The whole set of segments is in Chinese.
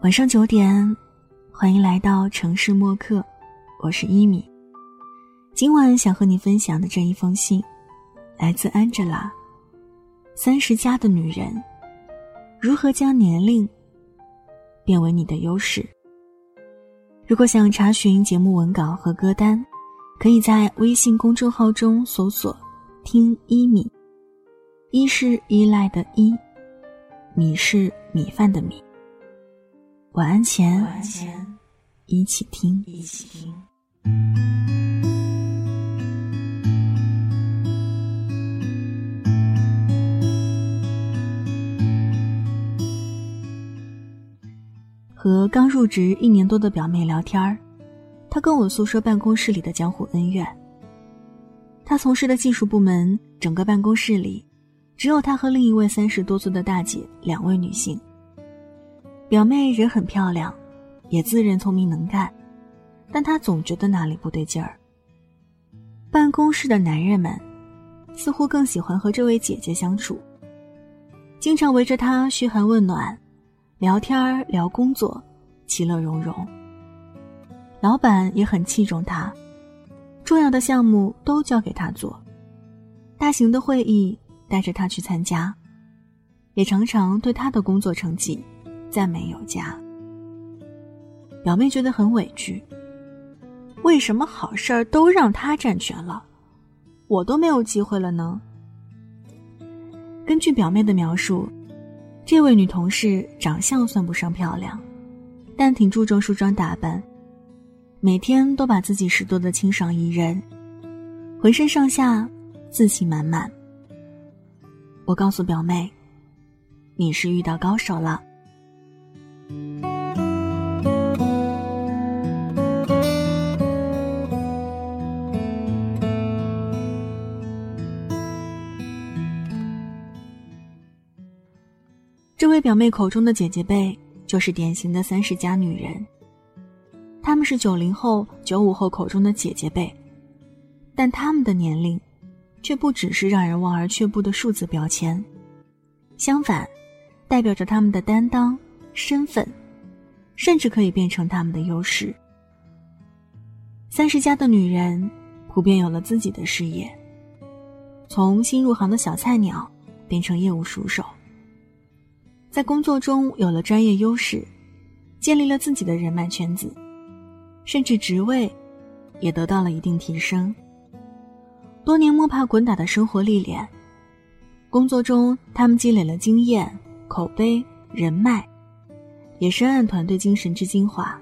晚上九点，欢迎来到城市默客，我是伊米。今晚想和你分享的这一封信，来自 Angela。三十加的女人，如何将年龄变为你的优势？如果想查询节目文稿和歌单，可以在微信公众号中搜索“听伊米”，一是依赖的依，米是米饭的米。晚安前，一起听。一起听。和刚入职一年多的表妹聊天儿，她跟我诉说办公室里的江湖恩怨。她从事的技术部门，整个办公室里，只有她和另一位三十多岁的大姐两位女性。表妹人很漂亮，也自认聪明能干，但她总觉得哪里不对劲儿。办公室的男人们似乎更喜欢和这位姐姐相处，经常围着她嘘寒问暖，聊天儿聊工作，其乐融融。老板也很器重她，重要的项目都交给她做，大型的会议带着她去参加，也常常对她的工作成绩。赞美有加，表妹觉得很委屈。为什么好事儿都让他占全了，我都没有机会了呢？根据表妹的描述，这位女同事长相算不上漂亮，但挺注重梳妆打扮，每天都把自己拾掇的清爽宜人，浑身上下自信满满。我告诉表妹，你是遇到高手了。这位表妹口中的姐姐辈，就是典型的三十加女人。她们是九零后、九五后口中的姐姐辈，但她们的年龄，却不只是让人望而却步的数字标签，相反，代表着她们的担当、身份，甚至可以变成他们的优势。三十加的女人，普遍有了自己的事业，从新入行的小菜鸟，变成业务熟手。在工作中有了专业优势，建立了自己的人脉圈子，甚至职位也得到了一定提升。多年摸爬滚打的生活历练，工作中他们积累了经验、口碑、人脉，也深谙团队精神之精华，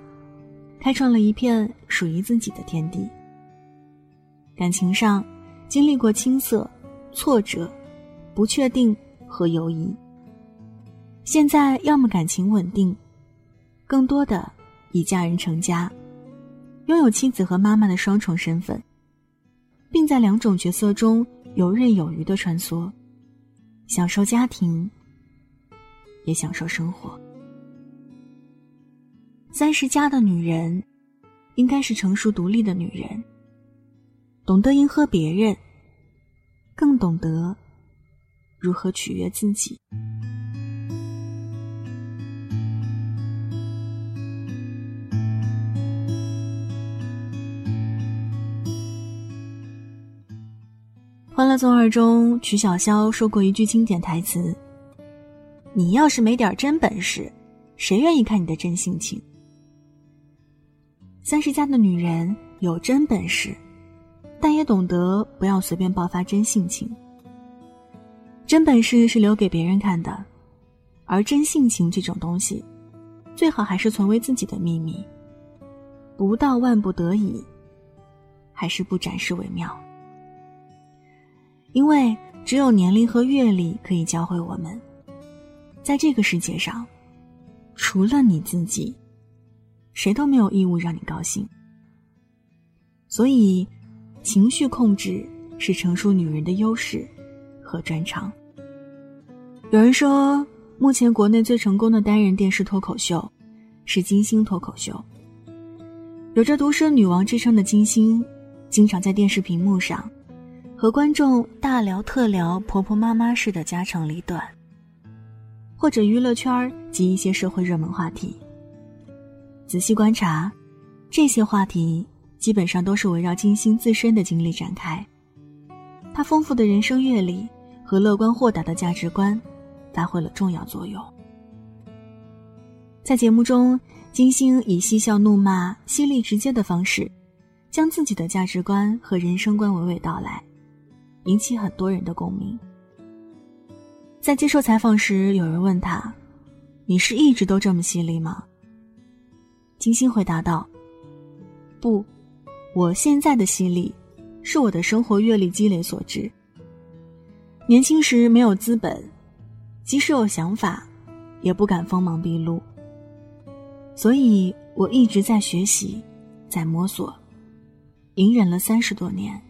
开创了一片属于自己的天地。感情上，经历过青涩、挫折、不确定和犹疑。现在要么感情稳定，更多的已嫁人成家，拥有妻子和妈妈的双重身份，并在两种角色中游刃有余的穿梭，享受家庭，也享受生活。三十加的女人，应该是成熟独立的女人，懂得迎合别人，更懂得如何取悦自己。《欢乐颂二》中，曲筱绡说过一句经典台词：“你要是没点真本事，谁愿意看你的真性情？”三十加的女人有真本事，但也懂得不要随便爆发真性情。真本事是留给别人看的，而真性情这种东西，最好还是存为自己的秘密。不到万不得已，还是不展示为妙。因为只有年龄和阅历可以教会我们，在这个世界上，除了你自己，谁都没有义务让你高兴。所以，情绪控制是成熟女人的优势和专长。有人说，目前国内最成功的单人电视脱口秀是金星脱口秀。有着“独生女王”之称的金星，经常在电视屏幕上。和观众大聊特聊婆婆妈妈式的家长里短，或者娱乐圈及一些社会热门话题，仔细观察，这些话题基本上都是围绕金星自身的经历展开。他丰富的人生阅历和乐观豁达的价值观，发挥了重要作用。在节目中，金星以嬉笑怒骂、犀利直接的方式，将自己的价值观和人生观娓娓道来，引起很多人的共鸣。在接受采访时，有人问他：“你是一直都这么犀利吗？”金星回答道：“不，我现在的犀利，是我的生活阅历积累所致。年轻时没有资本，即使有想法，也不敢锋芒毕露。所以我一直在学习，在摸索，隐忍了三十多年，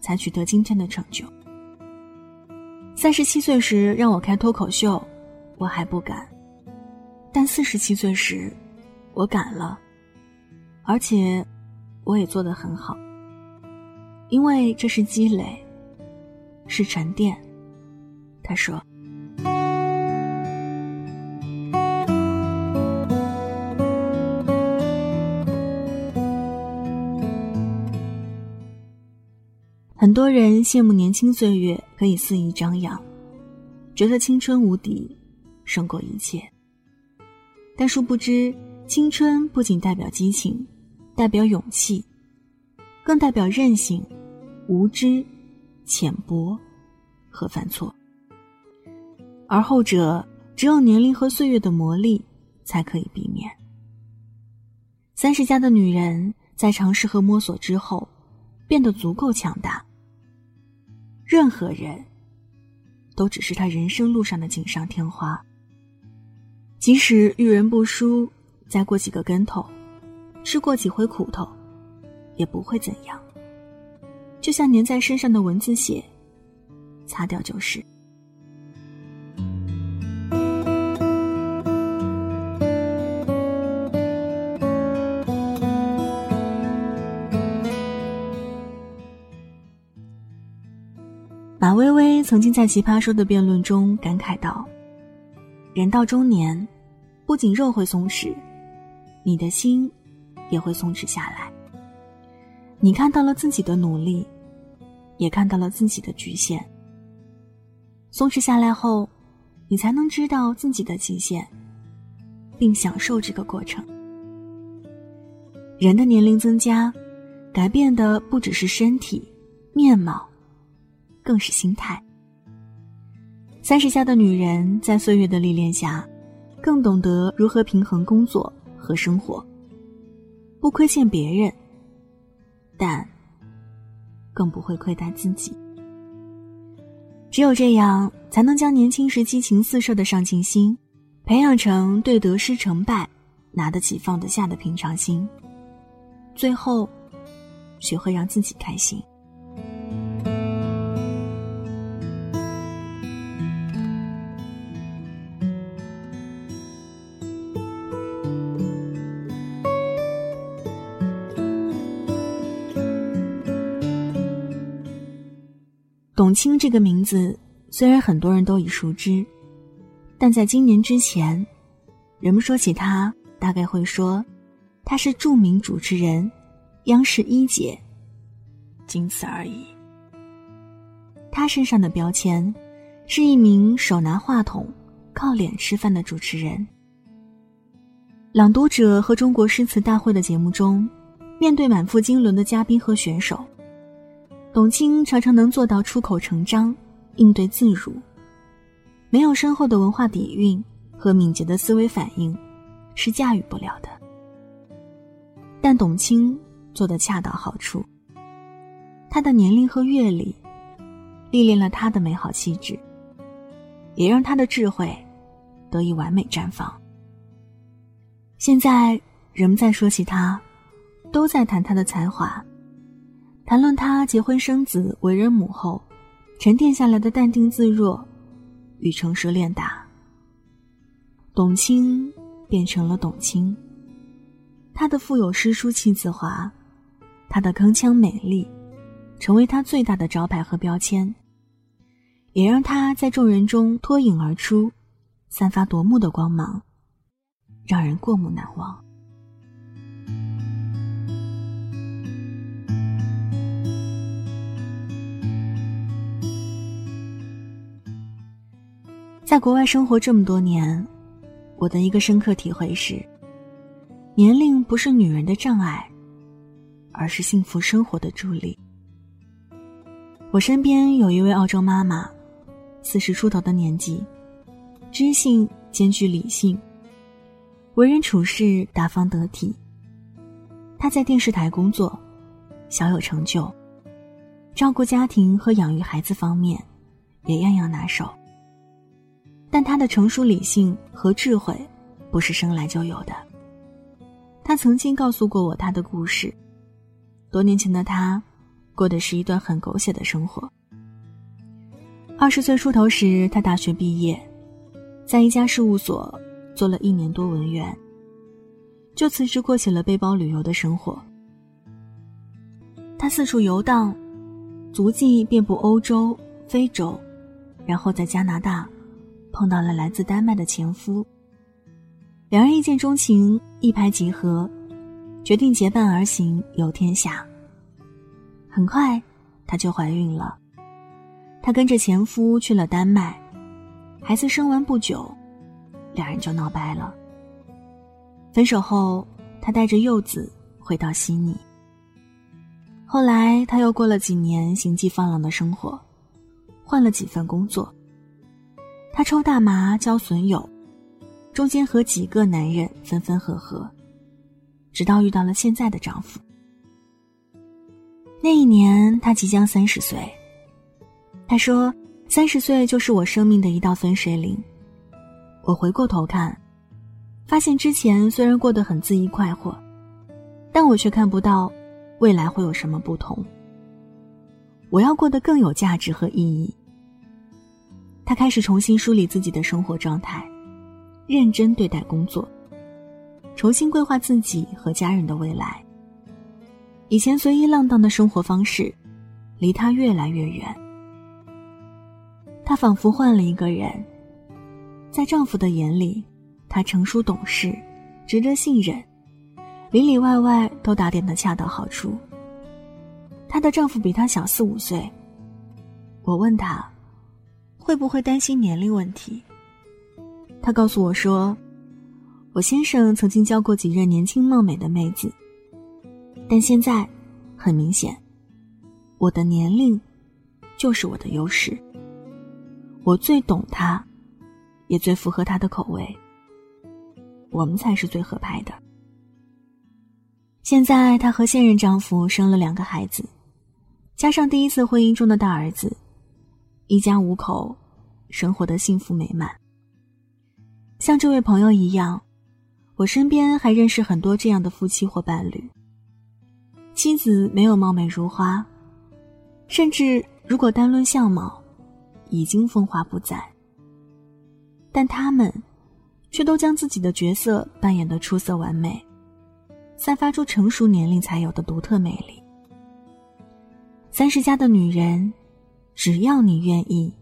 才取得今天的成就。三十七岁时让我开脱口秀，我还不敢；但四十七岁时。”我敢了，而且我也做得很好，因为这是积累，是沉淀。他说：“很多人羡慕年轻岁月可以肆意张扬，觉得青春无敌，胜过一切。但殊不知。”青春不仅代表激情，代表勇气，更代表韧性、无知、浅薄和犯错。而后者只有年龄和岁月的磨砺才可以避免。三十加的女人在尝试和摸索之后，变得足够强大。任何人都只是她人生路上的锦上添花。即使遇人不淑。栽过几个跟头，吃过几回苦头，也不会怎样。就像粘在身上的蚊子血，擦掉就是。马薇薇曾经在《奇葩说》的辩论中感慨道：“人到中年，不仅肉会松弛。”你的心也会松弛下来。你看到了自己的努力，也看到了自己的局限。松弛下来后，你才能知道自己的极限，并享受这个过程。人的年龄增加，改变的不只是身体面貌，更是心态。三十加的女人在岁月的历练下，更懂得如何平衡工作。和生活，不亏欠别人，但更不会亏待自己。只有这样，才能将年轻时激情四射的上进心，培养成对得失成败拿得起放得下的平常心。最后，学会让自己开心。董卿这个名字虽然很多人都已熟知，但在今年之前，人们说起他，大概会说，他是著名主持人，央视一姐，仅此而已。他身上的标签，是一名手拿话筒、靠脸吃饭的主持人。《朗读者》和《中国诗词大会》的节目中，面对满腹经纶的嘉宾和选手。董卿常常能做到出口成章，应对自如，没有深厚的文化底蕴和敏捷的思维反应，是驾驭不了的。但董卿做的恰到好处，她的年龄和阅历，历练了她的美好气质，也让她的智慧得以完美绽放。现在人们在说起她，都在谈她的才华。谈论她结婚生子、为人母后，沉淀下来的淡定自若与诚实练达。董卿变成了董卿，她的富有诗书气自华，她的铿锵美丽，成为她最大的招牌和标签，也让她在众人中脱颖而出，散发夺目的光芒，让人过目难忘。在国外生活这么多年，我的一个深刻体会是：年龄不是女人的障碍，而是幸福生活的助力。我身边有一位澳洲妈妈，四十出头的年纪，知性兼具理性，为人处事大方得体。她在电视台工作，小有成就，照顾家庭和养育孩子方面也样样拿手。但他的成熟理性和智慧，不是生来就有的。他曾经告诉过我他的故事，多年前的他。过的是一段很狗血的生活。二十岁出头时，他大学毕业，在一家事务所做了一年多文员，就辞职过起了背包旅游的生活。他四处游荡，足迹遍布欧洲、非洲，然后在加拿大碰到了来自丹麦的前夫，两人一见钟情，一拍即合，决定结伴而行，游天下。很快，她就怀孕了。她跟着前夫去了丹麦，孩子生完不久，两人就闹掰了。分手后，她带着幼子回到悉尼。后来，她又过了几年行迹放浪的生活，换了几份工作。她抽大麻，交损友，中间和几个男人分分合合，直到遇到了现在的丈夫。那一年，她即将三十岁。她说：“三十岁就是我生命的一道分水岭。”我回过头看，发现之前虽然过得很恣意快活，但我却看不到未来会有什么不同。我要过得更有价值和意义。她开始重新梳理自己的生活状态，认真对待工作，重新规划自己和家人的未来。以前随意浪荡的生活方式，离她越来越远。她仿佛换了一个人，在丈夫的眼里，她成熟懂事，值得信任，里里外外都打点的恰到好处。她的丈夫比她小四五岁。我问她，会不会担心年龄问题？她告诉我说，我先生曾经交过几任年轻貌美的妹子。但现在，很明显，我的年龄就是我的优势。我最懂他，也最符合他的口味。我们才是最合拍的。现在，她和现任丈夫生了两个孩子，加上第一次婚姻中的大儿子，一家五口生活的幸福美满。像这位朋友一样，我身边还认识很多这样的夫妻或伴侣。妻子没有貌美如花，甚至如果单论相貌，已经风华不再。但他们，却都将自己的角色扮演的出色完美，散发出成熟年龄才有的独特魅力。三十加的女人，只要你愿意，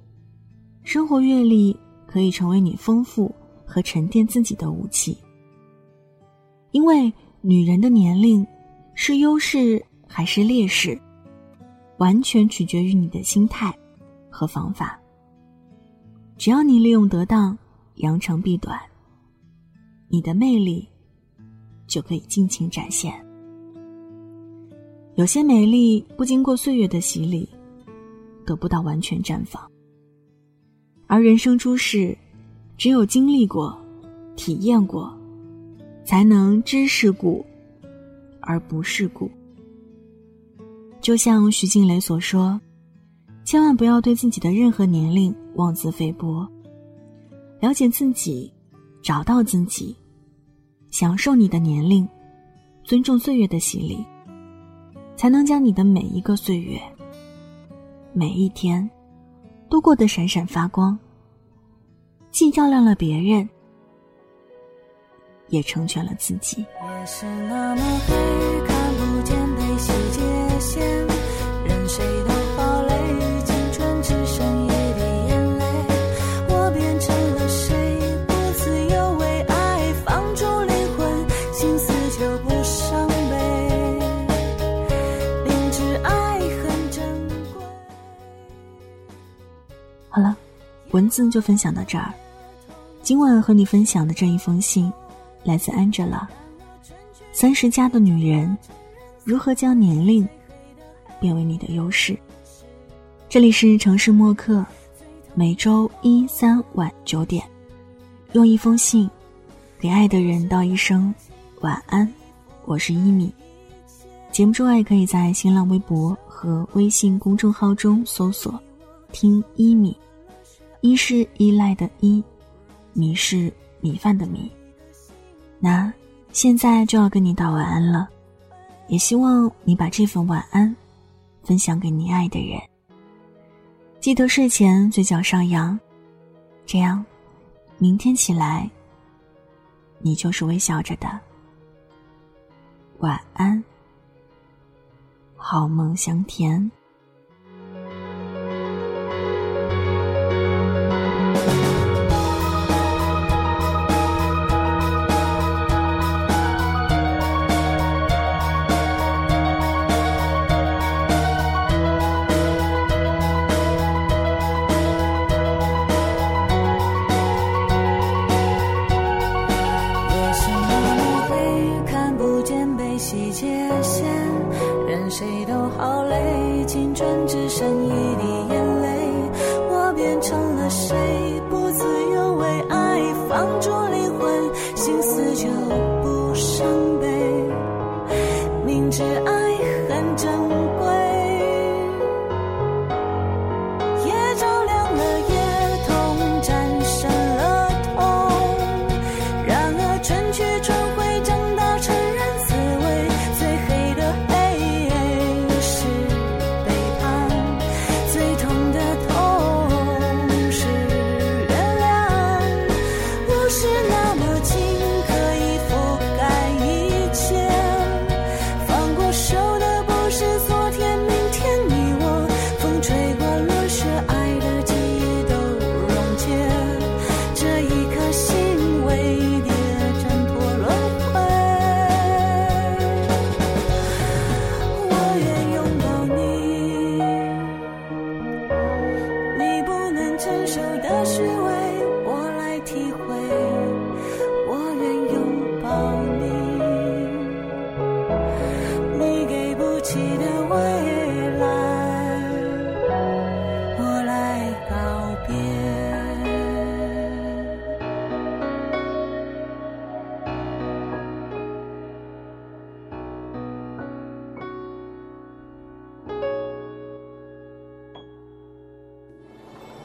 生活阅历可以成为你丰富和沉淀自己的武器。因为女人的年龄。是优势还是劣势，完全取决于你的心态和方法。只要你利用得当，扬长避短，你的魅力就可以尽情展现。有些美丽不经过岁月的洗礼，得不到完全绽放。而人生诸事，只有经历过、体验过，才能知世故。而不是故。就像徐静蕾所说：“千万不要对自己的任何年龄妄自菲薄，了解自己，找到自己，享受你的年龄，尊重岁月的洗礼，才能将你的每一个岁月、每一天，都过得闪闪发光，既照亮了别人。”也成全了自己。夜是那么黑，看不见被世界文字就分享到这儿。今晚和你分享的这一封信，来自 Angela。三十加的女人，如何将年龄变为你的优势？这里是城市默客，每周一三晚九点，用一封信给爱的人道一声晚安。我是一米。节目之外，可以在新浪微博和微信公众号中搜索“听一米”，一是依赖的依，米是米饭的米。那现在就要跟你道晚安了，也希望你把这份晚安分享给你爱的人。记得睡前嘴角上扬，这样，明天起来，你就是微笑着的。晚安，好梦香甜。人只剩一地。